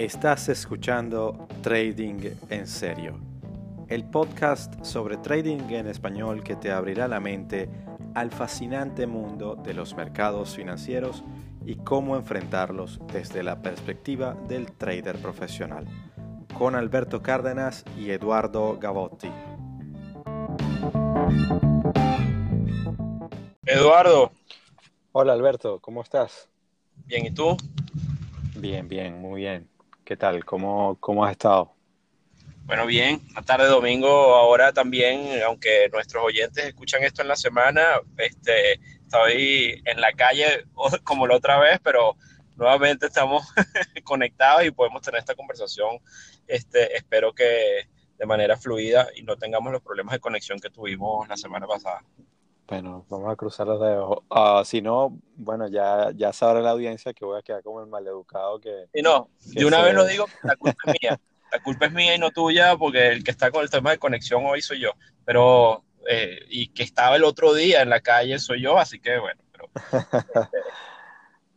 Estás escuchando Trading en Serio, el podcast sobre trading en español que te abrirá la mente al fascinante mundo de los mercados financieros y cómo enfrentarlos desde la perspectiva del trader profesional, con Alberto Cárdenas y Eduardo Gavotti. Eduardo. Hola Alberto, ¿cómo estás? Bien, ¿y tú? Bien, bien, muy bien. ¿Qué tal? ¿Cómo, cómo has estado? Bueno, bien, a tarde domingo ahora también, aunque nuestros oyentes escuchan esto en la semana, este, estoy en la calle como la otra vez, pero nuevamente estamos conectados y podemos tener esta conversación, este, espero que de manera fluida y no tengamos los problemas de conexión que tuvimos la semana pasada. Bueno, vamos a cruzar los dedos. Uh, si no, bueno, ya, ya sabrá la audiencia que voy a quedar como el maleducado que... Y no, de una vez lo digo, la culpa es mía. La culpa es mía y no tuya, porque el que está con el tema de conexión hoy soy yo. Pero, eh, y que estaba el otro día en la calle soy yo, así que bueno, pero...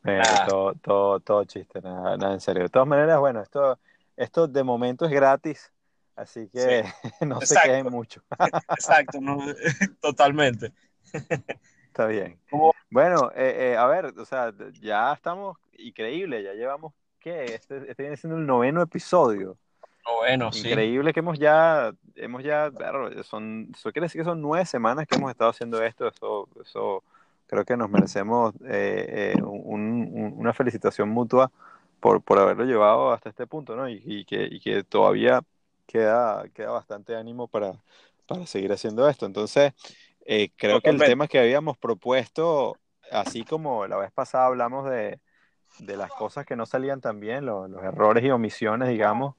eh, todo, todo, todo chiste, nada, nada en serio. De todas maneras, bueno, esto, esto de momento es gratis, así que sí. no Exacto. se queden mucho. Exacto, no, totalmente. Está bien. Bueno, eh, eh, a ver, o sea, ya estamos increíble, ya llevamos, ¿qué? Este, este viene siendo el noveno episodio. Noveno, sí. Increíble que hemos ya, hemos ya, son, eso quiere decir que son nueve semanas que hemos estado haciendo esto, eso, eso creo que nos merecemos eh, un, un, una felicitación mutua por, por haberlo llevado hasta este punto, ¿no? Y, y, que, y que todavía queda, queda bastante ánimo para, para seguir haciendo esto. Entonces, eh, creo que el tema que habíamos propuesto, así como la vez pasada hablamos de, de las cosas que no salían tan bien, los, los errores y omisiones, digamos,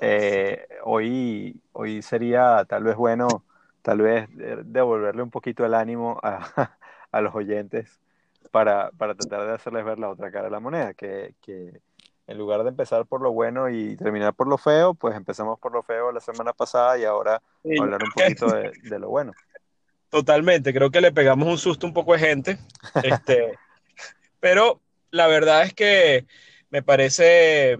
eh, hoy, hoy sería tal vez bueno, tal vez devolverle un poquito el ánimo a, a los oyentes para, para, tratar de hacerles ver la otra cara de la moneda, que, que en lugar de empezar por lo bueno y terminar por lo feo, pues empezamos por lo feo la semana pasada y ahora hablar un poquito de, de lo bueno. Totalmente, creo que le pegamos un susto un poco de gente, este, pero la verdad es que me parece,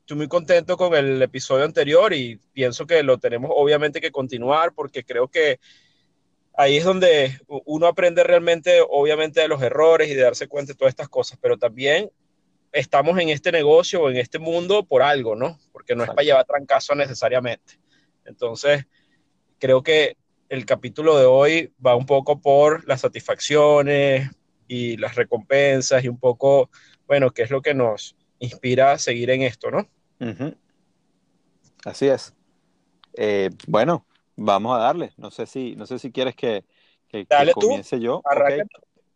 estoy muy contento con el episodio anterior y pienso que lo tenemos obviamente que continuar porque creo que ahí es donde uno aprende realmente, obviamente, de los errores y de darse cuenta de todas estas cosas, pero también estamos en este negocio o en este mundo por algo, ¿no? Porque no es para llevar trancazo necesariamente. Entonces, creo que el capítulo de hoy va un poco por las satisfacciones y las recompensas y un poco, bueno, qué es lo que nos inspira a seguir en esto, ¿no? Uh -huh. Así es. Eh, bueno, vamos a darle. No sé si, no sé si quieres que, que, Dale que comience tú. yo. Okay.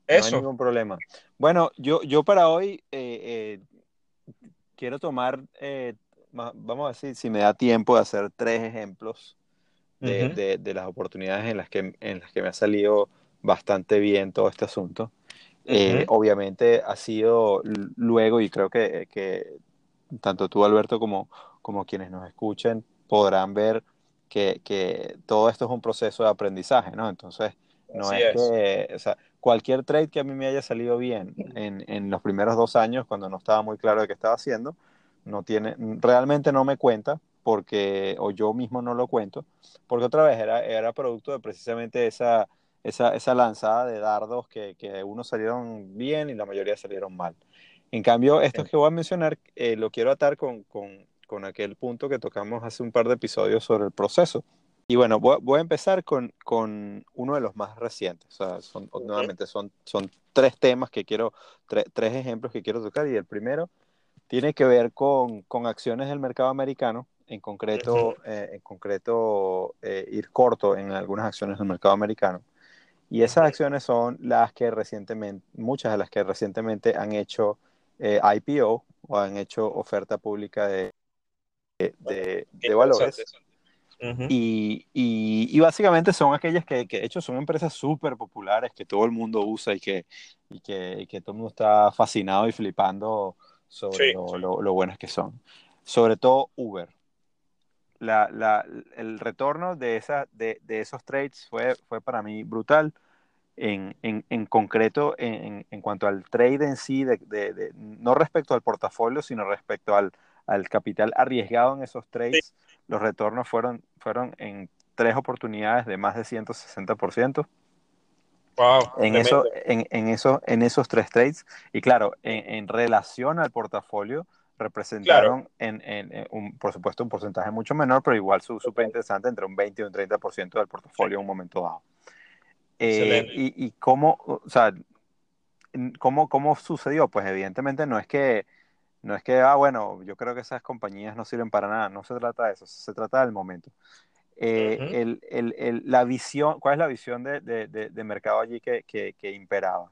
Eso. No hay ningún problema. Bueno, yo, yo para hoy eh, eh, quiero tomar, eh, vamos a decir, si me da tiempo de hacer tres ejemplos de, uh -huh. de, de, las oportunidades en las, que, en las que me ha salido bastante bien todo este asunto. Uh -huh. eh, obviamente ha sido luego, y creo que, que, tanto tú, Alberto, como, como quienes nos escuchen, podrán ver que, que, todo esto es un proceso de aprendizaje, ¿no? Entonces, no es, es, que, o sea, cualquier trade que a mí me haya salido bien en, en los primeros dos años, cuando no estaba muy claro de qué estaba haciendo, no tiene, realmente no me cuenta, porque, o yo mismo no lo cuento, porque otra vez era, era producto de precisamente esa, esa, esa lanzada de dardos que, que, unos salieron bien y la mayoría salieron mal. En cambio, esto que voy a mencionar eh, lo quiero atar con, con, con, aquel punto que tocamos hace un par de episodios sobre el proceso. Y bueno, voy, voy a empezar con, con, uno de los más recientes. O sea, son, okay. nuevamente son, son tres temas que quiero, tre tres ejemplos que quiero tocar. Y el primero tiene que ver con, con acciones del mercado americano en concreto, eh, en concreto eh, ir corto en algunas acciones del mercado americano. Y esas acciones son las que recientemente, muchas de las que recientemente han hecho eh, IPO o han hecho oferta pública de, de, de, de valores. Uh -huh. y, y, y, básicamente son aquellas que, que de hecho son empresas súper populares que todo el mundo usa y que, y que, y que todo el mundo está fascinado y flipando sobre sí, lo, sí. Lo, lo buenas que son. Sobre todo Uber la, la, el retorno de, esa, de, de, esos trades fue, fue para mí brutal. En, en, en concreto, en, en, cuanto al trade en sí, de, de, no respecto al portafolio, sino respecto al, al capital arriesgado en esos trades, los retornos fueron, fueron en tres oportunidades de más de 160%. Wow, en, eso, en, en, eso, en esos tres trades. Y claro, en, en relación al portafolio, representaron, en, en, un, por supuesto, un porcentaje mucho menor, pero igual súper interesante, entre un 20 y un 30% del portafolio en un momento dado. Eh, y, y, cómo, o sea, ¿cómo, ¿cómo sucedió? Pues evidentemente no es que, no es que, ah, bueno, yo creo que esas compañías no sirven para nada, no se trata de eso, se trata del momento. Eh, el, el, el, la visión, ¿cuál es la visión de, de, de, mercado allí que, que, que, imperaba?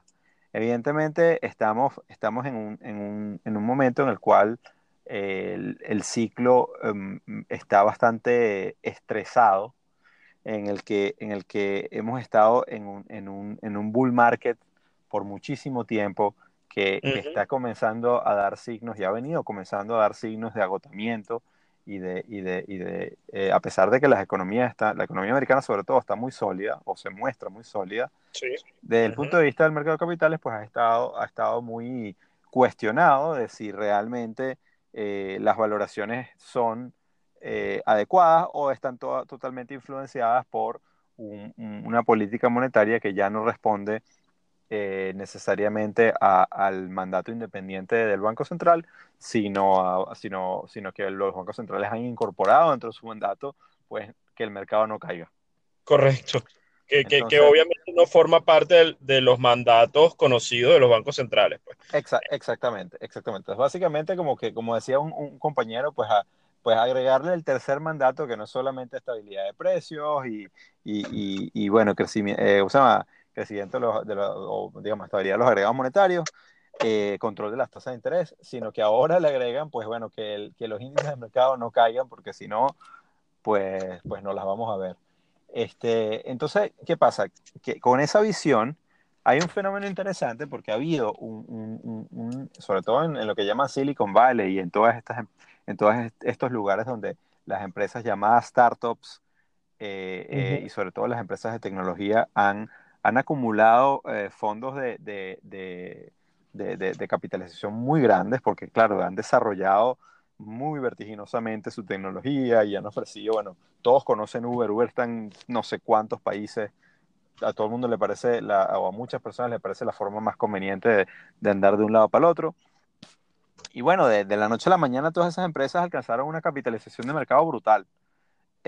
Evidentemente estamos, estamos en, un, en, un, en un momento en el cual el, ciclo um, está bastante estresado, en el que, en el que hemos estado en un, en un, en un bull market por muchísimo tiempo, que, uh -huh. que, está comenzando a dar signos, ya ha venido comenzando a dar signos de agotamiento, y de, y de, y de eh, a pesar de que las economías está, la economía americana sobre todo está muy sólida o se muestra muy sólida, sí. desde el uh -huh. punto de vista del mercado de capitales, pues ha estado, ha estado muy cuestionado de si realmente eh, las valoraciones son eh, adecuadas o están to totalmente influenciadas por un, un, una política monetaria que ya no responde eh, necesariamente a, al mandato independiente del Banco Central, sino, a, sino, sino que los bancos centrales han incorporado dentro de su mandato pues, que el mercado no caiga. Correcto. Que, Entonces, que, que, obviamente no forma parte de, de, los mandatos conocidos de los bancos centrales. Pues. Exa exactamente, exactamente. Entonces, básicamente, como, que, como decía un, un compañero, pues, a, pues agregarle el tercer mandato, que no es solamente estabilidad de precios y, y, y, y bueno, crecimiento, eh, o sea, crecimiento de los, de los o, digamos, estabilidad de los agregados monetarios, eh, control de las tasas de interés, sino que ahora le agregan, pues bueno, que, el, que los índices de mercado no caigan, porque si no, pues, pues no las vamos a ver. Este, entonces, ¿qué pasa? Que con esa visión hay un fenómeno interesante porque ha habido un, un, un sobre todo en, en, lo que llaman Silicon Valley y en todas estas, en todos estos lugares donde las empresas llamadas startups eh, uh -huh. eh, y sobre todo las empresas de tecnología han han acumulado eh, fondos de, de, de, capitalización muy grandes porque, claro, han desarrollado muy vertiginosamente su tecnología y han ofrecido, bueno, todos conocen Uber, Uber está en no sé cuántos países, a todo el mundo le parece, la, o a muchas personas le parece la forma más conveniente de, andar de un lado para el otro. Y bueno, de, la noche a la mañana todas esas empresas alcanzaron una capitalización de mercado brutal.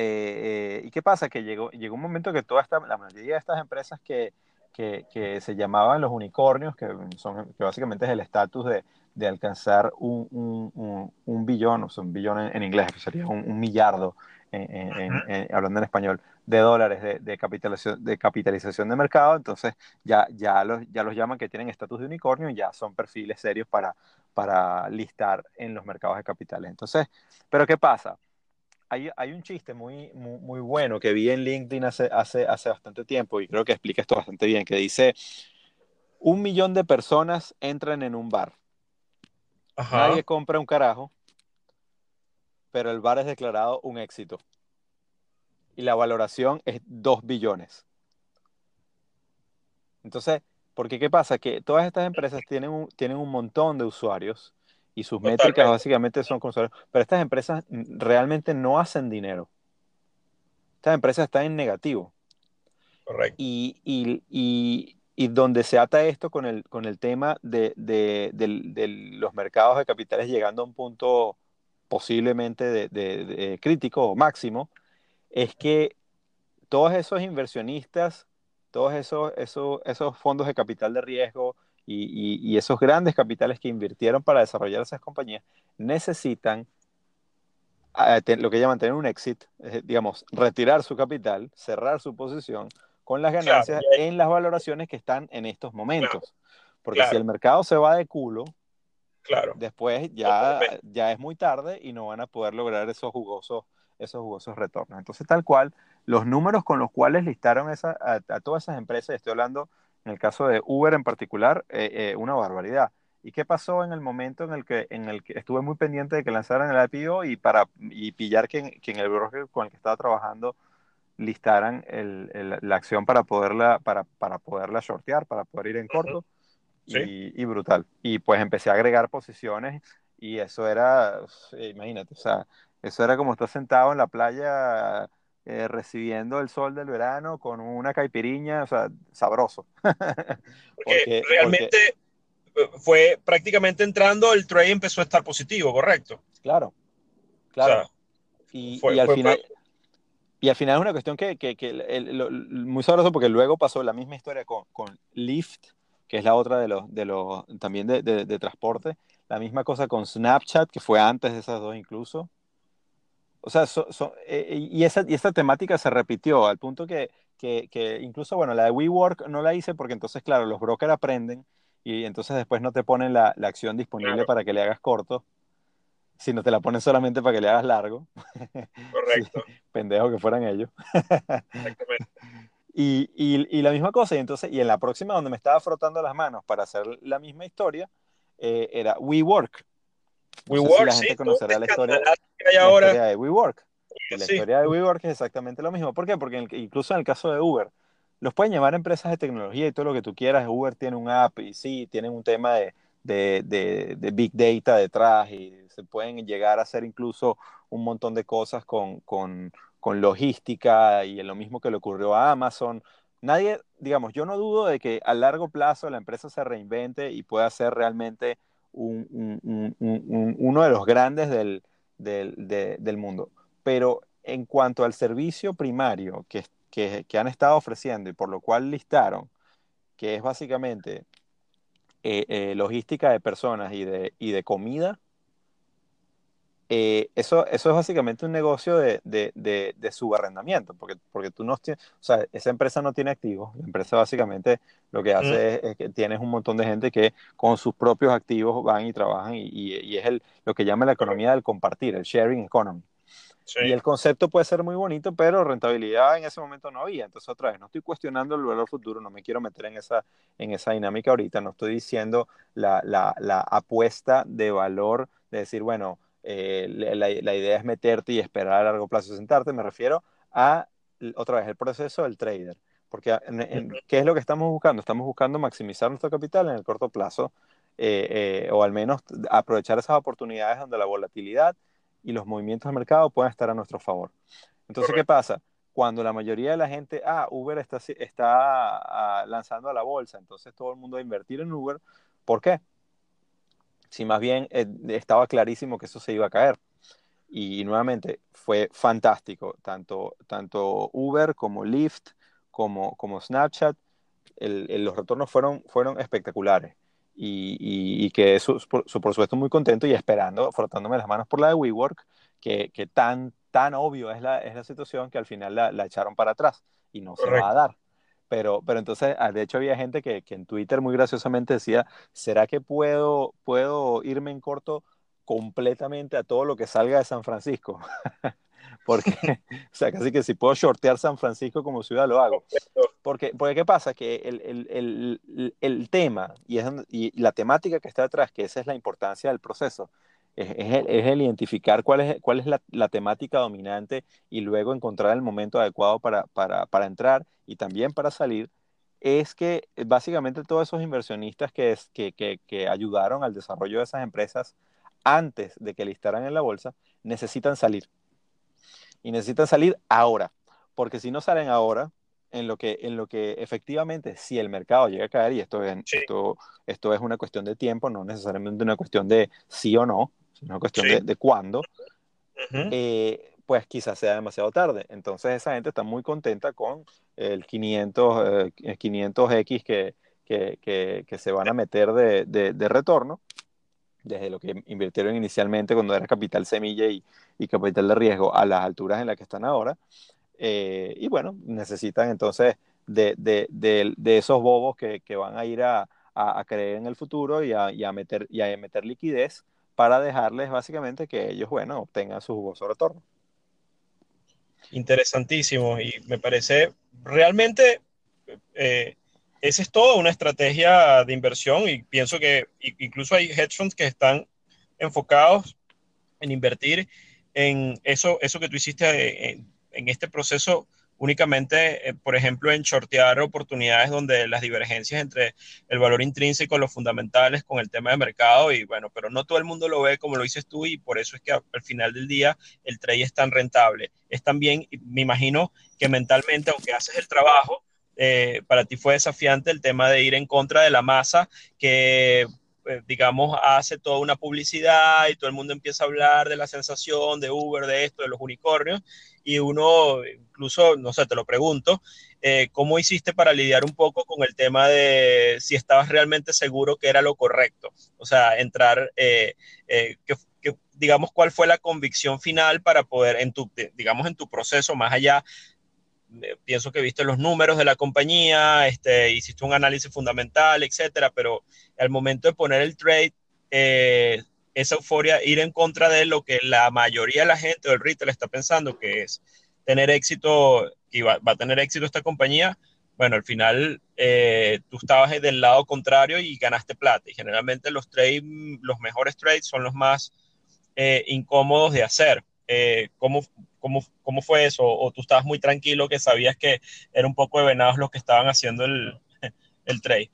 Eh, eh, ¿Y qué pasa? Que llegó, llegó un momento que toda esta, la mayoría de estas empresas que, que, que se llamaban los unicornios, que, son, que básicamente es el estatus de, de, alcanzar un, un, un, un, billón, o sea, un billón en, en inglés, que sería un, millardo, en, en, hablando en español, de dólares de, de, capitalización, de capitalización de mercado, entonces ya, ya, los, ya los llaman que tienen estatus de unicornio, ya son perfiles serios para, para listar en los mercados de capitales. Entonces, ¿pero qué pasa? Hay, hay, un chiste muy, muy, muy, bueno que vi en LinkedIn hace, hace, hace bastante tiempo y creo que explica esto bastante bien, que dice, un millón de personas entran en un bar. Ajá. Nadie compra un carajo, pero el bar es declarado un éxito. Y la valoración es dos billones. Entonces, ¿por qué qué pasa? Que todas estas empresas tienen un, tienen un montón de usuarios y sus Totalmente. métricas básicamente son conservadoras. Pero estas empresas realmente no hacen dinero. Estas empresas están en negativo. Correcto. Y, y, y, y donde se ata esto con el, con el tema de, de, de, de, los mercados de capitales llegando a un punto posiblemente de, crítico o máximo, es que todos esos inversionistas, todos esos, esos, esos fondos de capital de riesgo, y, y, y, esos grandes capitales que invirtieron para desarrollar esas compañías necesitan uh, lo que llaman tener un exit, eh, digamos, retirar su capital, cerrar su posición con las ganancias claro. en las valoraciones que están en estos momentos. Claro. Porque claro. si el mercado se va de culo, claro. después ya, ya es muy tarde y no van a poder lograr esos jugosos, esos jugosos retornos. Entonces, tal cual, los números con los cuales listaron esa, a, a todas esas empresas, estoy hablando en el caso de Uber en particular, eh, eh, una barbaridad. ¿Y qué pasó en el momento en el que, en el que estuve muy pendiente de que lanzaran el IPO y, para, y pillar que, que en el broker con el que estaba trabajando listaran el, el, la acción para poderla, para, para poderla shortear, para poder ir en corto? Uh -huh. sí. y, y, brutal. Y pues empecé a agregar posiciones Y eso era, imagínate, o sea, eso era como estar sentado en la playa eh, recibiendo el sol del verano con una caipiriña, o sea, sabroso. porque, realmente eh, fue prácticamente entrando, el trade empezó a estar positivo, ¿correcto? Claro, claro. y, al final... Y al final es una cuestión que, que, que muy sabroso porque luego pasó la misma historia con, con Lyft, que es la otra de los, de los también de, de, transporte. La misma cosa con Snapchat, que fue antes de esas dos incluso. O sea, eh, y, esa, y esa temática se repitió al punto que, que, que, incluso, bueno, la de WeWork no la hice porque entonces, claro, los brokers aprenden y entonces después no te ponen la, la acción disponible para que le hagas corto, sino te la ponen solamente para que le hagas largo. Correcto. pendejo que fueran ellos. Exactamente. Y, y, la misma cosa, y entonces, y en la próxima donde me estaba frotando las manos para hacer la misma historia, eh, era WeWork. WeWork, si la gente conocerá la historia, la de WeWork. La historia de WeWork es exactamente lo mismo. ¿Por qué? Porque incluso en el caso de Uber, los pueden llamar empresas de tecnología y todo lo que tú quieras. Uber tiene un app y sí, tienen un tema de, de, de, de big data detrás y se pueden llegar a hacer incluso un montón de cosas con, con con logística y lo mismo que le ocurrió a Amazon. Nadie, digamos, yo no dudo de que a largo plazo la empresa se reinvente y pueda ser realmente uno de los grandes del, del, mundo. Pero en cuanto al servicio primario que, que, han estado ofreciendo y por lo cual listaron, que es básicamente eh, eh, logística de personas y de, y de comida, eh, eso, eso es básicamente un negocio de, de, de, subarrendamiento, porque, porque tú no tienes, o sea, esa empresa no tiene activos, la empresa básicamente lo que hace es, que tienes un montón de gente que con sus propios activos van y trabajan y, y, es el, lo que llama la economía del compartir, el sharing economy. Y el concepto puede ser muy bonito, pero rentabilidad en ese momento no había. Entonces, otra vez, no estoy cuestionando el valor futuro, no me quiero meter en esa, en esa dinámica ahorita, no estoy diciendo la, la, la apuesta de valor de decir, bueno, eh, la, idea es meterte y esperar a largo plazo sentarte, me refiero a, otra vez, el proceso del trader. Porque, ¿qué es lo que estamos buscando? Estamos buscando maximizar nuestro capital en el corto plazo, eh, eh, o al menos aprovechar esas oportunidades donde la volatilidad y los movimientos del mercado puedan estar a nuestro favor. Entonces, ¿qué pasa? Cuando la mayoría de la gente, ah, Uber está, está ah, lanzando a la bolsa, entonces todo el mundo va a invertir en Uber. ¿Por qué? Si más bien eh, estaba clarísimo que eso se iba a caer. Y, nuevamente fue fantástico, tanto, tanto Uber como Lyft, como, como Snapchat, los retornos fueron, fueron espectaculares. Y, y, que eso, por, supuesto, muy contento y esperando, frotándome las manos por la de WeWork, que, que tan, tan obvio es la, es la situación que al final la, la echaron para atrás y no se va a dar. Pero, pero entonces, ah, de hecho, había gente que, que, en Twitter muy graciosamente decía, ¿será que puedo, puedo irme en corto completamente a todo lo que salga de San Francisco? porque, o sea, casi que si puedo shortear San Francisco como ciudad, lo hago. Porque, porque ¿qué pasa? Que el, el, el, el tema y, es, y la temática que está detrás, que esa es la importancia del proceso, es, el, identificar cuál es, cuál es la, temática dominante y luego encontrar el momento adecuado para, para, para, entrar y también para salir, es que básicamente todos esos inversionistas que, es, que, que, que ayudaron al desarrollo de esas empresas antes de que listaran en la bolsa, necesitan salir. Y necesitan salir ahora, porque si no salen ahora, en lo que, en lo que efectivamente, si el mercado llega a caer, y esto es, esto, esto es una cuestión de tiempo, no necesariamente una cuestión de sí o no, es una cuestión de, cuándo, eh, pues quizás sea demasiado tarde. Entonces esa gente está muy contenta con el 500, 500X eh, que, que, que, se van a meter de, de, retorno, desde lo que invirtieron inicialmente cuando era capital semilla y, y capital de riesgo a las alturas en las que están ahora. Eh, y bueno, necesitan entonces de, de, de, esos bobos que, que, van a ir a, a, creer en el futuro y a, y a meter, y a meter liquidez para dejarles básicamente que ellos, bueno, obtengan su jugoso retorno. Interesantísimo y me parece realmente eh, esa es toda una estrategia de inversión y pienso que incluso hay hedge funds que están enfocados en invertir en eso, eso que tú hiciste en, en este proceso únicamente, eh, por ejemplo, en shortear oportunidades donde las divergencias entre el valor intrínseco los fundamentales con el tema de mercado y bueno, pero no todo el mundo lo ve como lo dices tú y por eso es que al final del día el trade es tan rentable. Es también, me imagino que mentalmente, aunque haces el trabajo, eh, para ti fue desafiante el tema de ir en contra de la masa que digamos, hace toda una publicidad y todo el mundo empieza a hablar de la sensación de Uber, de esto, de los unicornios, y uno, incluso, no sé, te lo pregunto, eh, ¿cómo hiciste para lidiar un poco con el tema de si estabas realmente seguro que era lo correcto? O sea, entrar, eh, eh, digamos, ¿cuál fue la convicción final para poder, en tu, digamos, en tu proceso, más allá pienso que viste los números de la compañía, este, hiciste un análisis fundamental, etcétera, pero al momento de poner el trade, esa euforia, ir en contra de lo que la mayoría de la gente del retail está pensando, que es tener éxito, y va, a tener éxito esta compañía, bueno, al final eh, tú estabas del lado contrario y ganaste plata. Y generalmente los trades, los mejores trades son los más eh, incómodos de hacer. Eh, ¿cómo, cómo, cómo, fue eso? ¿O tú estabas muy tranquilo que sabías que era un poco de venados los que estaban haciendo el, el trade?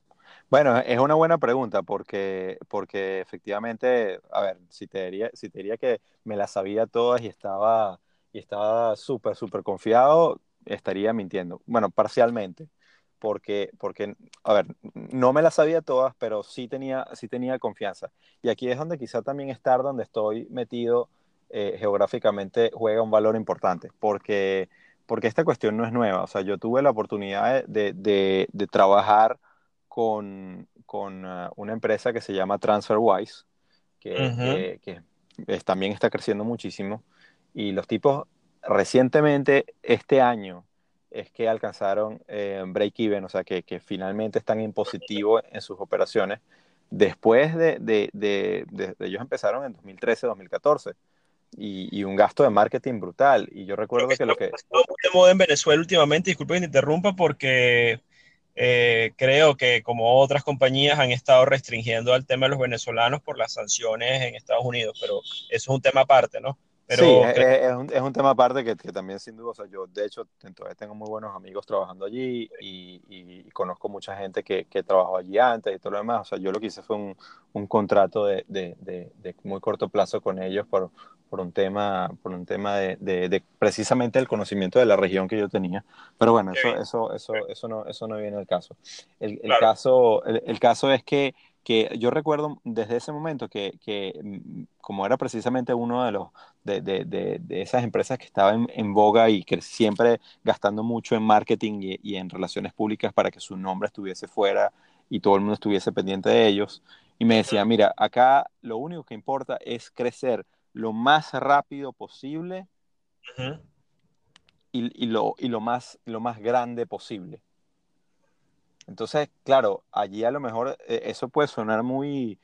Bueno, es una buena pregunta porque, porque efectivamente, a ver, si te, diría, si te diría que me las sabía todas y estaba y estaba súper, súper confiado, estaría mintiendo. Bueno, parcialmente, porque, porque, a ver, no me las sabía todas, pero sí tenía, sí tenía confianza. Y aquí es donde quizá también estar donde estoy metido eh, geográficamente juega un valor importante, porque, porque esta cuestión no es nueva. O sea, yo tuve la oportunidad de, de, de trabajar con, con uh, una empresa que se llama TransferWise, que, que, también está creciendo muchísimo. Y los tipos recientemente, este año, es que alcanzaron eh, break-even, o sea, que, que, finalmente están en positivo en sus operaciones. Después de, de, de, de ellos empezaron en 2013, 2014. Y, y, un gasto de marketing brutal. Y yo recuerdo que, que lo que... De moda en Venezuela últimamente, disculpe que te interrumpa, porque eh, creo que como otras compañías han estado restringiendo al tema de los venezolanos por las sanciones en Estados Unidos, pero eso es un tema aparte, ¿no? Pero sí, es, un, es, un, tema aparte que, que, también sin duda, o sea, yo de hecho todavía tengo muy buenos amigos trabajando allí y, y conozco mucha gente que, que, trabajó allí antes y todo lo demás, o sea, yo lo que hice fue un, un contrato de, de, de, de, muy corto plazo con ellos por, por un tema, por un tema de, de, precisamente el conocimiento de la región que yo tenía. Pero bueno, eso, eso, eso, eso, no, eso no viene al caso. El, el caso, el, el, caso es que, que yo recuerdo desde ese momento que, que mm, como era precisamente uno de los de, de, de esas empresas que estaba en, en, boga y que siempre gastando mucho en marketing y, y en relaciones públicas para que su nombre estuviese fuera y todo el mundo estuviese pendiente de ellos. Y me decía, mira, acá lo único que importa es crecer lo más rápido posible uh -huh. y, y, lo, y lo, más, lo más grande posible. Entonces, claro, allí a lo mejor eh, eso puede sonar muy,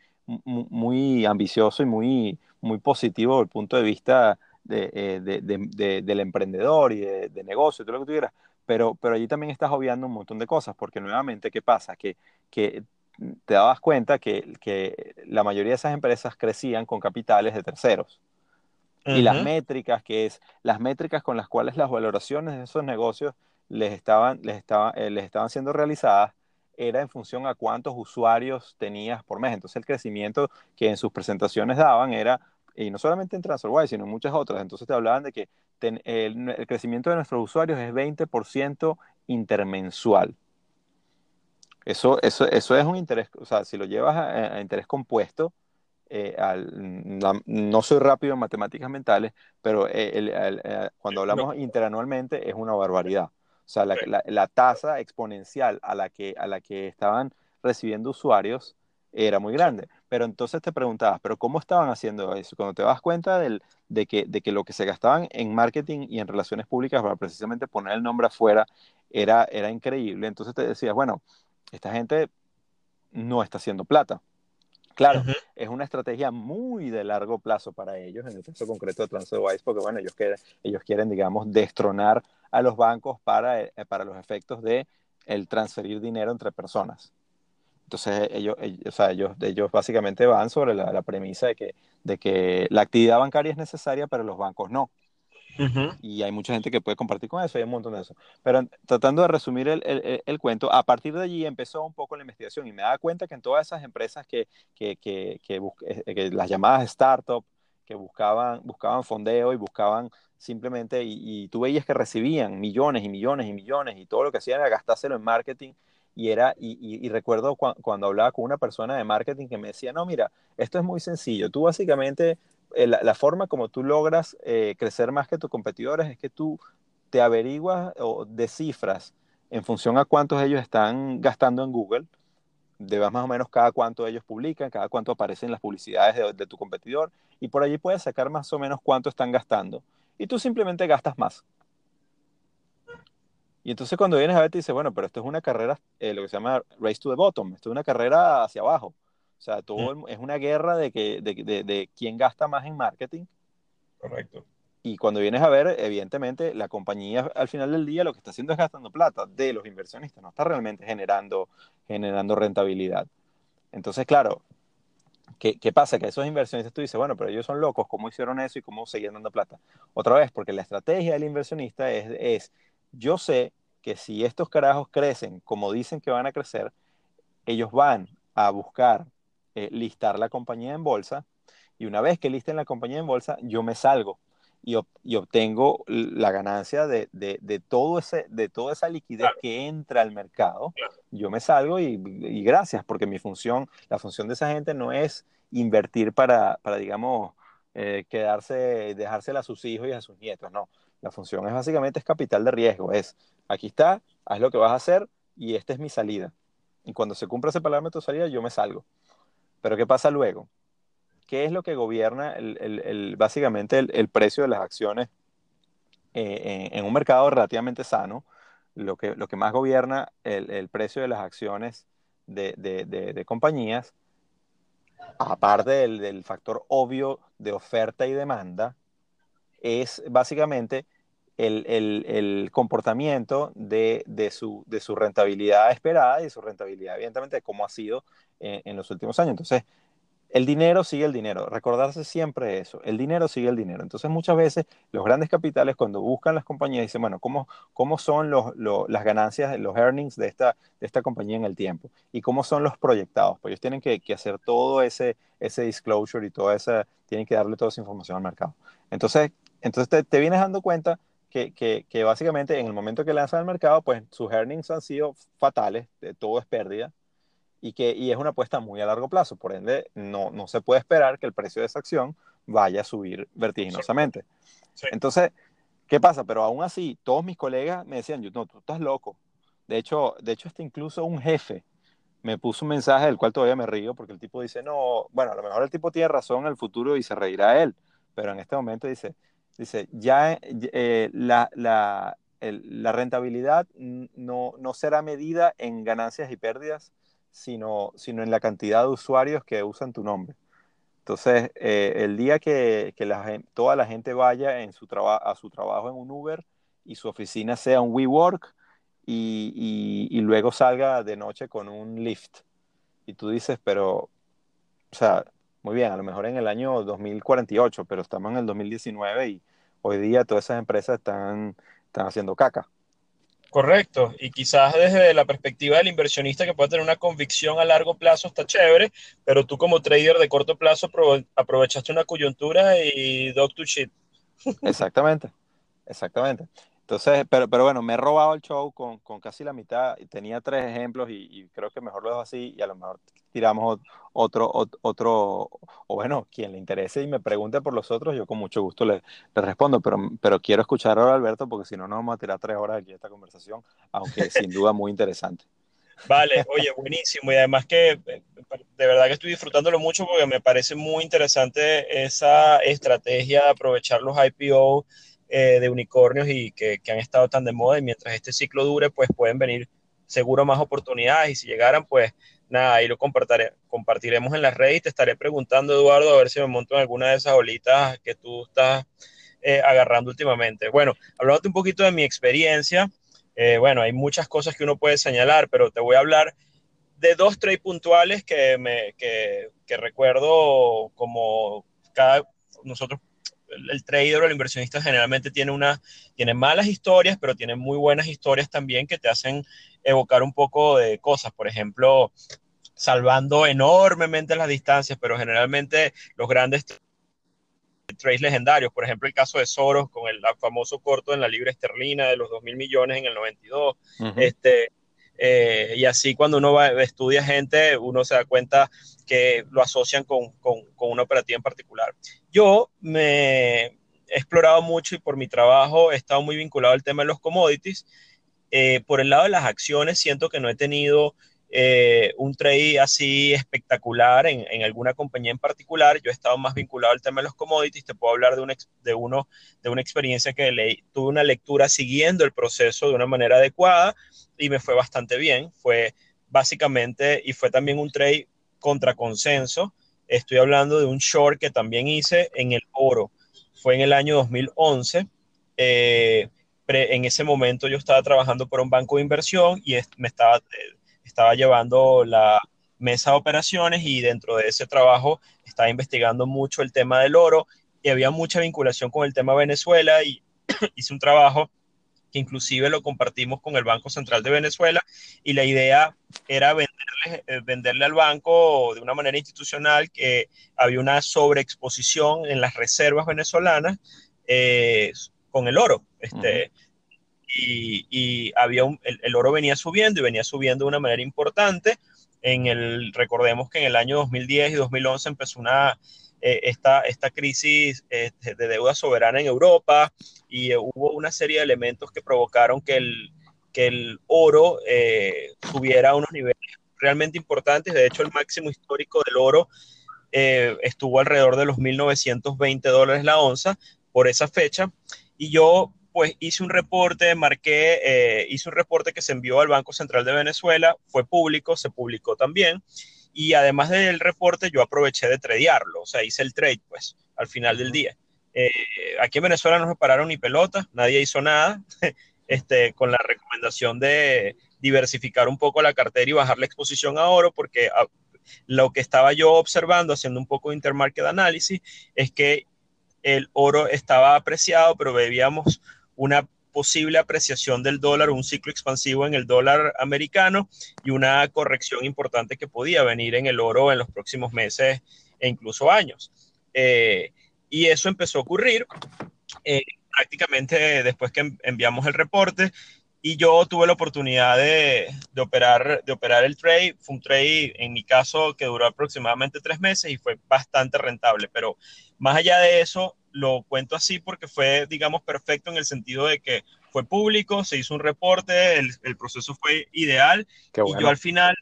muy ambicioso y muy, muy positivo desde el punto de vista de, eh, de, de, del emprendedor y de, negocio, todo lo que tú quieras, pero, pero allí también estás obviando un montón de cosas, porque nuevamente, ¿qué pasa? Que, que te dabas cuenta que, que, la mayoría de esas empresas crecían con capitales de terceros. Uh -huh. Y las métricas, que es las métricas con las cuales las valoraciones de esos negocios les estaban, les estaba, eh, les estaban siendo realizadas, era en función a cuántos usuarios tenías por mes. Entonces el crecimiento que en sus presentaciones daban era, y no solamente en TransferWise, sino en muchas otras, entonces te hablaban de que ten, el, el, crecimiento de nuestros usuarios es 20% intermensual. Eso, eso, eso es un interés, o sea, si lo llevas a, a interés compuesto, eh, al, la, no soy rápido en matemáticas mentales, pero el, el, el, cuando hablamos no. interanualmente es una barbaridad. O sea, la, la, la, tasa exponencial a la, que, a la que estaban recibiendo usuarios era muy grande. Pero entonces te preguntabas, ¿pero cómo estaban haciendo eso? Cuando te das cuenta del, de, que, de que lo que se gastaban en marketing y en relaciones públicas para precisamente poner el nombre afuera era, era increíble. Entonces te decías, bueno, esta gente no está haciendo plata. Claro, uh -huh. es una estrategia muy de largo plazo para ellos, en el caso concreto de TransferWise, porque bueno, ellos quieren, ellos quieren digamos, destronar a los bancos para, eh, para los efectos de el transferir dinero entre personas. Entonces ellos, ellos, o sea, ellos, ellos básicamente van sobre la, la, premisa de que, de que la actividad bancaria es necesaria, pero los bancos no. Y hay mucha gente que puede compartir con eso, hay un montón de eso. Pero tratando de resumir el, el, el, cuento, a partir de allí empezó un poco la investigación y me daba cuenta que en todas esas empresas que, que, que, que, eh, que las llamadas startup, que buscaban, buscaban fondeo y buscaban simplemente, y, tú veías que recibían millones y millones y millones y todo lo que hacían era gastárselo en marketing. Y, era, y, y, recuerdo cuando hablaba con una persona de marketing que me decía, no, mira, esto es muy sencillo. Tú básicamente eh, la, forma como tú logras eh, crecer más que tus competidores es que tú te averiguas o descifras en función a cuántos ellos están gastando en Google, debas más o menos cada cuánto ellos publican, cada cuánto aparecen las publicidades de, tu competidor, y por allí puedes sacar más o menos cuánto están gastando. Y tú simplemente gastas más. Y entonces cuando vienes a ver, te dices, bueno, pero esto es una carrera, eh, lo que se llama race to the bottom, esto es una carrera hacia abajo. O sea, todo mm. es una guerra de, que, de, de, quién gasta más en marketing. Correcto. Y cuando vienes a ver, evidentemente, la compañía al final del día lo que está haciendo es gastando plata de los inversionistas, no está realmente generando, generando rentabilidad. Entonces, claro, ¿qué, ¿qué, pasa? Que esos inversionistas tú dices, bueno, pero ellos son locos, ¿cómo hicieron eso y cómo seguían dando plata? Otra vez, porque la estrategia del inversionista es, es yo sé que si estos carajos crecen como dicen que van a crecer, ellos van a buscar eh, listar la compañía en bolsa y una vez que listen la compañía en bolsa, yo me salgo y, y obtengo la ganancia de, de, todo ese, de toda esa liquidez que entra al mercado. Yo me salgo y, y, gracias, porque mi función, la función de esa gente no es invertir para, para digamos, eh, quedarse, dejársela a sus hijos y a sus nietos, no. La función es básicamente es capital de riesgo, es aquí está, haz lo que vas a hacer y esta es mi salida. Y cuando se cumpla ese parámetro de salida, yo me salgo. Pero ¿qué pasa luego? ¿Qué es lo que gobierna básicamente el, precio de las acciones eh, en, un mercado relativamente sano? Lo que, lo que más gobierna el, precio de las acciones de, compañías, aparte del, factor obvio de oferta y demanda, es básicamente el, comportamiento de, su, de, su, rentabilidad esperada y su rentabilidad, evidentemente, de cómo ha sido en, los últimos años. Entonces, el dinero sigue el dinero, recordarse siempre eso, el dinero sigue el dinero. Entonces muchas veces los grandes capitales cuando buscan las compañías dicen, bueno, ¿cómo, cómo son los, las ganancias, los earnings de esta, de esta compañía en el tiempo? ¿Y cómo son los proyectados? Pues ellos tienen que, hacer todo ese, ese disclosure y toda esa, tienen que darle toda esa información al mercado. Entonces, entonces te vienes dando cuenta que, que, que, básicamente en el momento que lanzan al mercado, pues sus earnings han sido fatales, todo es pérdida y que y es una apuesta muy a largo plazo. Por ende, no, no se puede esperar que el precio de esa acción vaya a subir vertiginosamente. Entonces, ¿qué pasa? Pero aún así, todos mis colegas me decían, no, tú estás loco. De hecho, de hecho, hasta incluso un jefe me puso un mensaje del cual todavía me río, porque el tipo dice, no, bueno, a lo mejor el tipo tiene razón en el futuro y se reirá él, pero en este momento dice, dice, ya eh, la, la, la, rentabilidad no, no será medida en ganancias y pérdidas, sino, sino en la cantidad de usuarios que usan tu nombre. Entonces, eh, el día que, que la, toda la gente vaya en su a su trabajo en un Uber y su oficina sea un WeWork y, y, y, luego salga de noche con un Lyft. Y tú dices, pero, o sea, muy bien, a lo mejor en el año 2048, pero estamos en el 2019 y hoy día todas esas empresas están, están haciendo caca. Correcto, y quizás desde la perspectiva del inversionista que puede tener una convicción a largo plazo está chévere, pero tú como trader de corto plazo aprovechaste una coyuntura y dog to shit. Exactamente, exactamente. Entonces, pero, pero bueno, me he robado el show con, con casi la mitad. Tenía tres ejemplos y, creo que mejor lo dejo así y a lo mejor tiramos otro, otro, o bueno, quien le interese y me pregunte por los otros, yo con mucho gusto le, respondo, pero, pero quiero escuchar ahora Alberto porque si no nos vamos a tirar tres horas aquí esta conversación, aunque sin duda muy interesante. Vale, oye, buenísimo. Y además que de verdad que estoy disfrutándolo mucho porque me parece muy interesante esa estrategia de aprovechar los IPO eh, de unicornios y que, que, han estado tan de moda y mientras este ciclo dure, pues pueden venir seguro más oportunidades y si llegaran, pues nada, ahí lo compartiremos en las redes y te estaré preguntando, Eduardo, a ver si me monto en alguna de esas olitas que tú estás eh, agarrando últimamente. Bueno, hablándote un poquito de mi experiencia, eh, bueno, hay muchas cosas que uno puede señalar, pero te voy a hablar de dos trades puntuales que, me, que, que recuerdo como cada, nosotros el trader o el inversionista generalmente tiene, una, tiene malas historias, pero tiene muy buenas historias también que te hacen evocar un poco de cosas. Por ejemplo, salvando enormemente las distancias, pero generalmente los grandes trades legendarios, por ejemplo el caso de Soros con el famoso corto en la libra esterlina de los 2 mil millones en el 92, este, eh, y así cuando uno va, estudia gente, uno se da cuenta que lo asocian con, con, con una operativa en particular. Yo me he explorado mucho y por mi trabajo he estado muy vinculado al tema de los commodities. Eh, por el lado de las acciones, siento que no he tenido eh, un trade así espectacular en, alguna compañía en particular. Yo he estado más vinculado al tema de los commodities. Te puedo hablar de, un, de, uno, de una experiencia que tuve una lectura siguiendo el proceso de una manera adecuada y me fue bastante bien. Fue básicamente, y fue también un trade contra consenso. Estoy hablando de un short que también hice en el oro. Fue en el año 2011. Eh, en ese momento yo estaba trabajando por un banco de inversión y me estaba, eh, estaba llevando la mesa de operaciones y dentro de ese trabajo estaba investigando mucho el tema del oro y había mucha vinculación con el tema Venezuela y hice un trabajo que inclusive lo compartimos con el Banco Central de Venezuela y la idea era venderle, eh, venderle al banco de una manera institucional que había una sobreexposición en las reservas venezolanas eh, con el oro. Este, y, y, había un, el, el, oro venía subiendo y venía subiendo de una manera importante. En el, recordemos que en el año 2010 y 2011 empezó una, eh, esta, esta crisis eh, de deuda soberana en Europa y eh, hubo una serie de elementos que provocaron que el, que el oro subiera a unos niveles realmente importantes. De hecho, el máximo histórico del oro eh, estuvo alrededor de los 1.920 dólares la onza por esa fecha. Y yo pues hice un reporte, marqué, eh, hice un reporte que se envió al Banco Central de Venezuela, fue público, se publicó también. Y además del reporte, yo aproveché de tradearlo, o sea, hice el trade, pues, al final del día. Eh, aquí en Venezuela no se pararon ni pelotas, nadie hizo nada, este, con la recomendación de diversificar un poco la cartera y bajar la exposición a oro, porque ah, lo que estaba yo observando, haciendo un poco de intermarket análisis, es que el oro estaba apreciado, pero veíamos una posible apreciación del dólar, un ciclo expansivo en el dólar americano y una corrección importante que podía venir en el oro en los próximos meses e incluso años. Eh, y eso empezó a ocurrir eh, prácticamente después que enviamos el reporte y yo tuve la oportunidad de, de, operar, de operar el trade. Fue un trade, en mi caso, que duró aproximadamente tres meses y fue bastante rentable, pero más allá de eso, lo cuento así porque fue, digamos, perfecto en el sentido de que fue público, se hizo un reporte, el, el proceso fue ideal bueno. y yo al final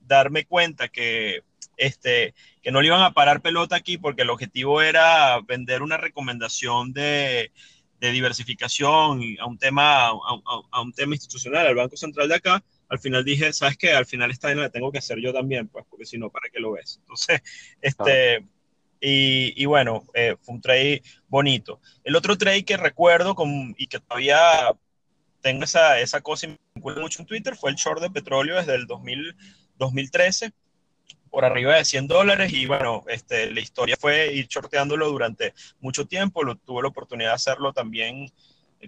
darme cuenta que, este, que no le iban a parar pelota aquí porque el objetivo era vender una recomendación de, de diversificación a un, tema, a, a, a, un tema institucional, al Banco Central de acá, al final dije, ¿sabes qué? Al final esta la tengo que hacer yo también, pues, porque si no, ¿para qué lo ves? Entonces, este... Ah y, y bueno, eh, fue un trade bonito. El otro trade que recuerdo con, y que todavía tengo esa, esa cosa y me vincula mucho en Twitter fue el short de petróleo desde el 2000, 2013 por arriba de 100 dólares y bueno, este, la historia fue ir shorteándolo durante mucho tiempo, lo, tuve la oportunidad de hacerlo también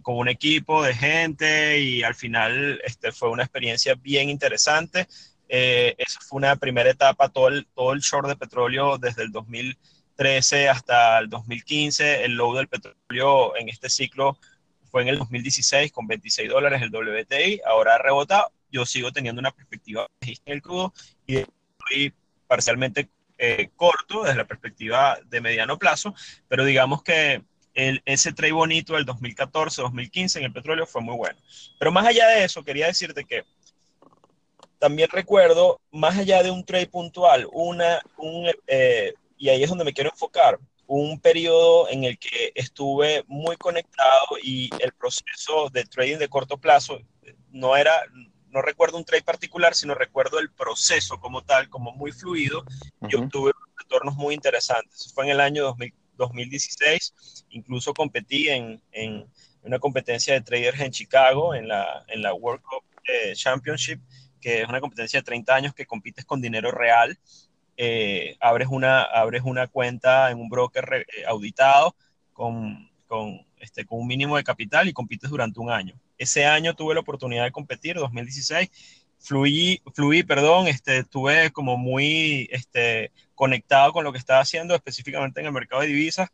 con un equipo de gente y al final este, fue una experiencia bien interesante. Eh, esa fue una primera etapa, todo el, todo el short de petróleo desde el 2000 2013 hasta el 2015. El low del petróleo en este ciclo fue en el 2016 con 26 dólares el WTI. Ahora ha rebotado. Yo sigo teniendo una perspectiva en el crudo y estoy parcialmente eh, corto desde la perspectiva de mediano plazo, pero digamos que el, ese trade bonito del 2014-2015 en el petróleo fue muy bueno. Pero más allá de eso, quería decirte que también recuerdo, más allá de un trade puntual, una, un, eh, y ahí es donde me quiero enfocar, un periodo en el que estuve muy conectado y el proceso de trading de corto plazo no era, no recuerdo un trade particular, sino recuerdo el proceso como tal, como muy fluido, uh -huh. y obtuve retornos muy interesantes. Fue en el año 2000, 2016, incluso competí en, en, una competencia de traders en Chicago, en la, en la World Cup eh, Championship, que es una competencia de 30 años que compites con dinero real eh, abres, una, abres una cuenta en un broker eh, auditado con, con, este, con un mínimo de capital y compites durante un año. Ese año tuve la oportunidad de competir, 2016, fluí, fluí perdón, este, estuve como muy este, conectado con lo que estaba haciendo, específicamente en el mercado de divisas,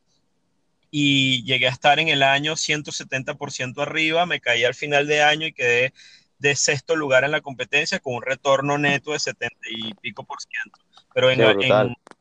y llegué a estar en el año 170% arriba, me caí al final de año y quedé de sexto lugar en la competencia con un retorno neto de 70 y pico por ciento. Pero en,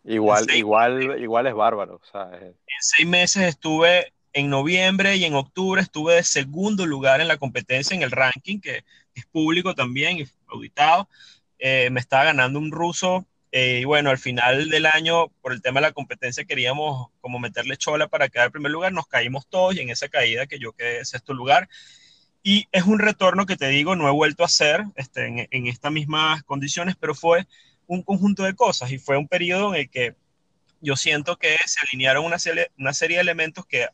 igual, igual, igual es bárbaro. En seis meses estuve en noviembre y en octubre estuve de segundo lugar en la competencia en el ranking, que es público también auditado. Eh, me estaba ganando un ruso eh, y bueno, al final del año, por el tema de la competencia, queríamos como meterle chola para quedar en primer lugar, nos caímos todos y en esa caída que yo quedé en sexto lugar. Y es un retorno que te digo, no he vuelto a hacer este, en, en estas mismas condiciones, pero fue un conjunto de cosas y fue un periodo en el que yo siento que se alinearon una serie, una serie de elementos que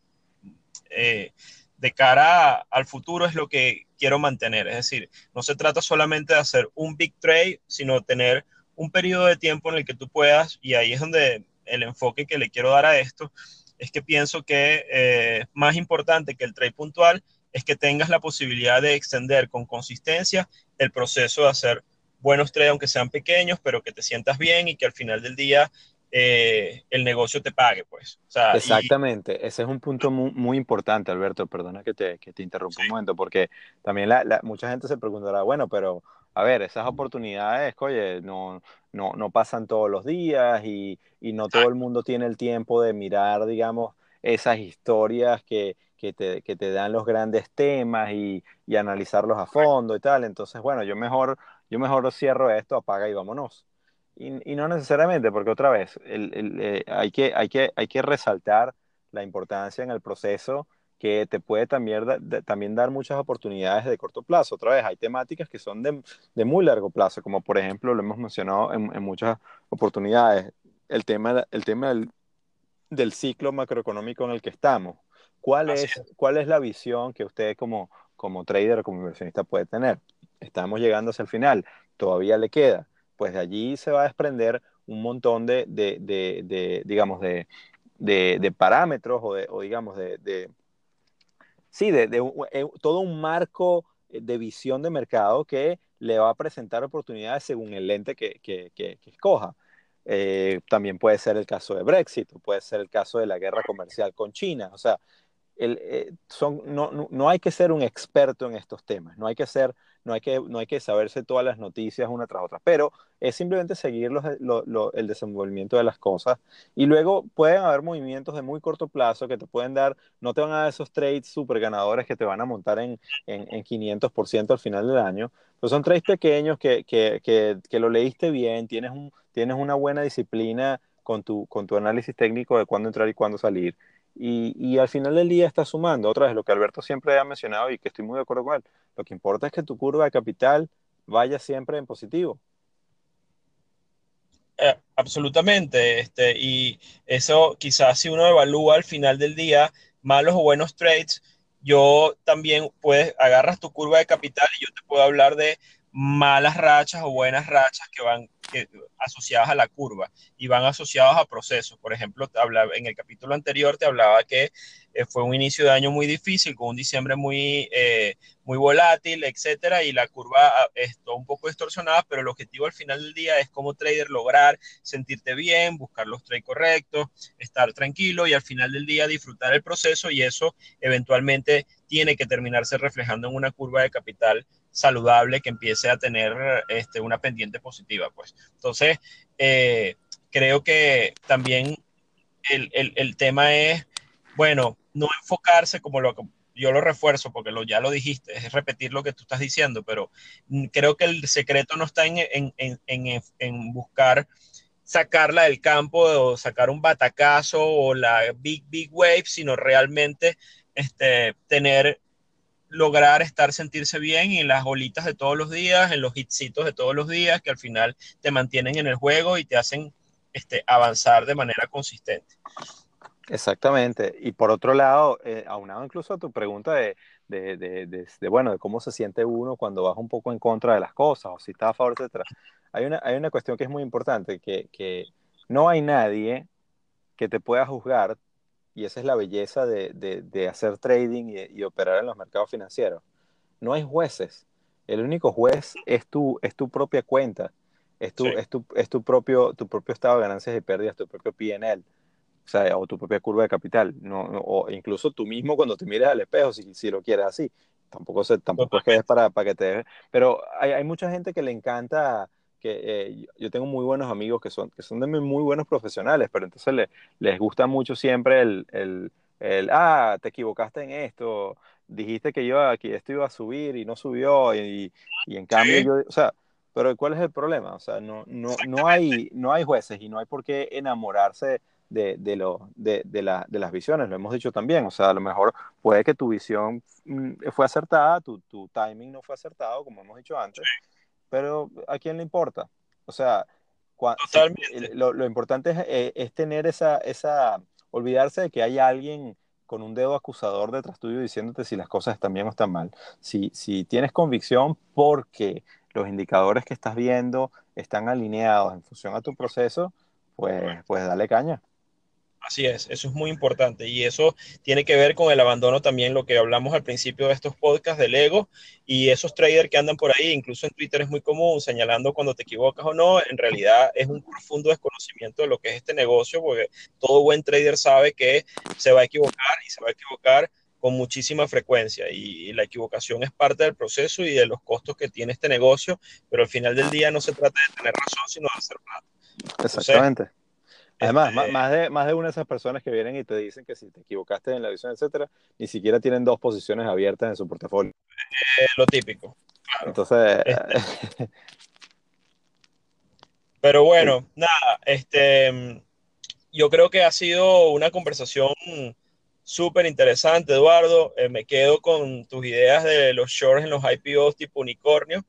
eh, de cara al futuro es lo que quiero mantener. Es decir, no se trata solamente de hacer un big trade, sino tener un periodo de tiempo en el que tú puedas, y ahí es donde el enfoque que le quiero dar a esto, es que pienso que eh, más importante que el trade puntual es que tengas la posibilidad de extender con consistencia el proceso de hacer buenos trades, aunque sean pequeños, pero que te sientas bien y que al final del día eh, el negocio te pague, pues. Exactamente, ese es un punto muy, importante, Alberto, perdona que te, que te interrumpa un momento, porque también la, mucha gente se preguntará, bueno, pero a ver, esas oportunidades, oye, no, no, no pasan todos los días y, y, no todo el mundo tiene el tiempo de mirar, digamos, esas historias que, que, te, que te dan los grandes temas y, y analizarlos a fondo y tal. Entonces, bueno, yo mejor yo mejor cierro esto, apaga y vámonos. Y, no necesariamente, porque otra vez, eh, hay, que, hay, que, hay que resaltar la importancia en el proceso que te puede también, también dar muchas oportunidades de corto plazo. Otra vez, hay temáticas que son de, de muy largo plazo, como por ejemplo lo hemos mencionado en, muchas oportunidades, el tema, el tema del, del, ciclo macroeconómico en el que estamos. ¿Cuál es, ¿Cuál es la visión que usted como, como trader o como inversionista puede tener? estamos llegando hacia el final, todavía le queda, pues de allí se va a desprender un montón de, digamos, de, parámetros o, de, digamos, de, sí, de, eh, todo un marco de visión de mercado que le va a presentar oportunidades según el lente que, escoja. Eh, también puede ser el caso de Brexit, puede ser el caso de la guerra comercial con China. O sea, eh, no, hay que ser un experto en estos temas, no hay que ser no hay que, no hay que saberse todas las noticias una tras otra, pero es simplemente seguir el desenvolvimiento de las cosas y luego pueden haber movimientos de muy corto plazo que te pueden dar, no te van a dar esos trades super ganadores que te van a montar en, en, en 500% al final del año, pero son trades pequeños que, que, que, que lo leíste bien, tienes, un, tienes una buena disciplina con tu, con tu análisis técnico de cuándo entrar y cuándo salir. Y, al final del día está sumando. Otra vez, lo que Alberto siempre ha mencionado y que estoy muy de acuerdo con él, lo que importa es que tu curva de capital vaya siempre en positivo. Eh, absolutamente, este, y eso quizás si uno evalúa al final del día malos o buenos trades, yo también puedes, agarras tu curva de capital y yo te puedo hablar de malas rachas o buenas rachas que van asociadas a la curva y van asociados a procesos. Por ejemplo, te hablaba, en el capítulo anterior te hablaba que eh, fue un inicio de año muy difícil, con un diciembre muy, eh, muy volátil, etcétera, y la curva ah, está un poco distorsionada, pero el objetivo al final del día es como trader lograr sentirte bien, buscar los trades correctos, estar tranquilo y al final del día disfrutar el proceso y eso eventualmente tiene que terminarse reflejando en una curva de capital saludable que empiece a tener este, una pendiente positiva. Pues. Entonces, eh, creo que también el, el, el, tema es, bueno, no enfocarse como lo yo lo refuerzo porque lo, ya lo dijiste, es repetir lo que tú estás diciendo, pero creo que el secreto no está en, en, en, en buscar sacarla del campo o sacar un batacazo o la big, big wave, sino realmente este, tener lograr estar, sentirse bien en las bolitas de todos los días, en los hitsitos de todos los días, que al final te mantienen en el juego y te hacen este, avanzar de manera consistente. Exactamente. Y por otro lado, eh, aunado incluso a tu pregunta de, bueno, de cómo se siente uno cuando vas un poco en contra de las cosas o si está a favor, etc. Hay una, hay una cuestión que es muy importante, que no hay nadie que te pueda juzgar y esa es la belleza de, hacer trading y, operar en los mercados financieros. No hay jueces. El único juez es tu, es tu propia cuenta, es tu, es tu, es tu, propio, tu propio estado de ganancias y pérdidas, tu propio PNL. O, sea, o tu propia curva de capital, no, o incluso tú mismo cuando te mires al espejo, si, si lo quieres así. Tampoco, se, tampoco es para, para que te... Pero hay, hay mucha gente que le encanta que eh, yo tengo muy buenos amigos que son, que son de muy buenos profesionales, pero entonces le, les gusta mucho siempre el, el, el, ah, te equivocaste en esto, dijiste que yo aquí esto iba a subir y no subió, y, y en cambio yo, o sea, pero ¿cuál es el problema? O sea, no, no, no, hay, no hay jueces y no hay por qué enamorarse de, de, lo, de, de, la, de, las visiones, lo hemos dicho también, o sea, a lo mejor puede que tu visión mm, fue acertada, tu, tu timing no fue acertado, como hemos dicho antes, pero ¿a quién le importa? O sea, lo, importante eh, es, tener esa, esa, olvidarse de que hay alguien con un dedo acusador detrás tuyo diciéndote si las cosas están bien o están mal. Si, si tienes convicción porque los indicadores que estás viendo están alineados en función a tu proceso, pues, pues dale caña. Así es, eso es muy importante y eso tiene que ver con el abandono también, lo que hablamos al principio de estos podcasts del ego y esos traders que andan por ahí, incluso en Twitter es muy común, señalando cuando te equivocas o no, en realidad es un profundo desconocimiento de lo que es este negocio, porque todo buen trader sabe que se va a equivocar y se va a equivocar con muchísima frecuencia y, la equivocación es parte del proceso y de los costos que tiene este negocio, pero al final del día no se trata de tener razón, sino de hacer plata. Exactamente. Además, este más, de, más de una de esas personas que vienen y te dicen que si te equivocaste en la visión, etcétera, ni siquiera tienen dos posiciones abiertas en su portafolio. Eh, lo típico. Entonces. Este pero bueno, nada, este, yo creo que ha sido una conversación súper interesante, Eduardo. Eh, me quedo con tus ideas de los shorts en los IPOs tipo unicornio.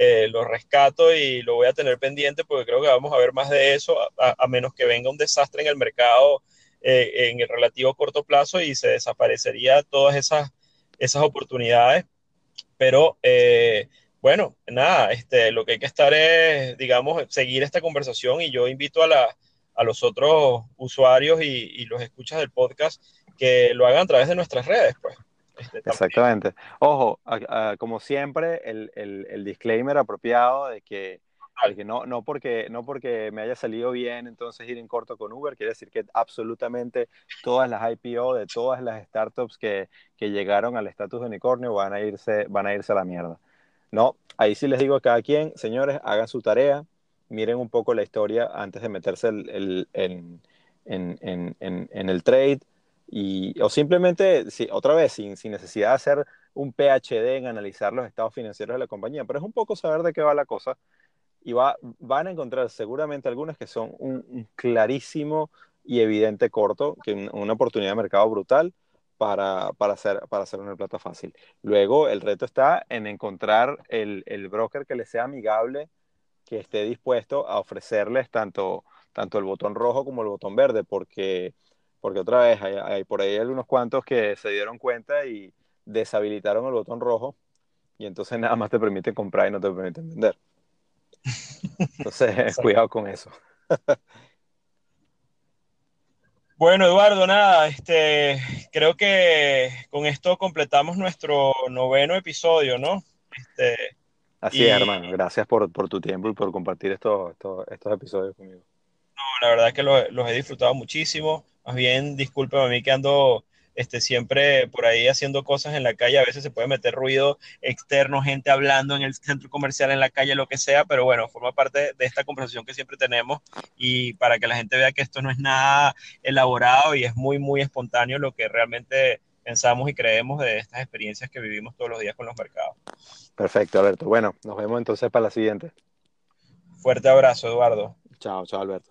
Eh, lo rescato y lo voy a tener pendiente porque creo que vamos a ver más de eso, a, menos que venga un desastre en el mercado eh, en el relativo corto plazo y se desaparecería todas esas, esas oportunidades. Pero eh, bueno, nada, este, lo que hay que estar es, digamos, seguir esta conversación y yo invito a, la, a los otros usuarios y, y los escuchas del podcast que lo hagan a través de nuestras redes, pues. Este, Exactamente. Ojo, como siempre, el, el, disclaimer apropiado de que, no, no, porque, no porque me haya salido bien, entonces ir en corto con Uber, quiere decir que absolutamente todas las IPO de todas las startups que, que llegaron al estatus de unicornio van a, irse, van a irse a la mierda. No, ahí sí les digo a cada quien, señores, hagan su tarea, miren un poco la historia antes de meterse el, en, en, en, en el trade o simplemente, otra vez, sin, necesidad de hacer un PhD en analizar los estados financieros de la compañía, pero es un poco saber de qué va la cosa. Y va, van a encontrar seguramente algunas que son un, clarísimo y evidente corto, que una oportunidad de mercado brutal para, para, hacer, para hacer una plata fácil. Luego, el reto está en encontrar el, el broker que les sea amigable, que esté dispuesto a ofrecerles tanto, tanto el botón rojo como el botón verde, porque porque otra vez hay, por ahí algunos cuantos que se dieron cuenta y deshabilitaron el botón rojo y entonces nada más te permiten comprar y no te permiten vender. Entonces, cuidado con eso. Bueno, Eduardo, nada, este, creo que con esto completamos nuestro noveno episodio, ¿no? Este, Así es, hermano. Gracias por, tu tiempo y por compartir estos, estos, episodios conmigo. No, la verdad que los he disfrutado muchísimo. Más bien, discúlpeme a mí que ando este, siempre por ahí haciendo cosas en la calle. A veces se puede meter ruido externo, gente hablando en el centro comercial, en la calle, lo que sea, pero bueno, forma parte de esta conversación que siempre tenemos y para que la gente vea que esto no es nada elaborado y es muy, muy espontáneo lo que realmente pensamos y creemos de estas experiencias que vivimos todos los días con los mercados. Perfecto, Alberto. Bueno, nos vemos entonces para la siguiente. Fuerte abrazo, Eduardo. Chao, chao, Alberto.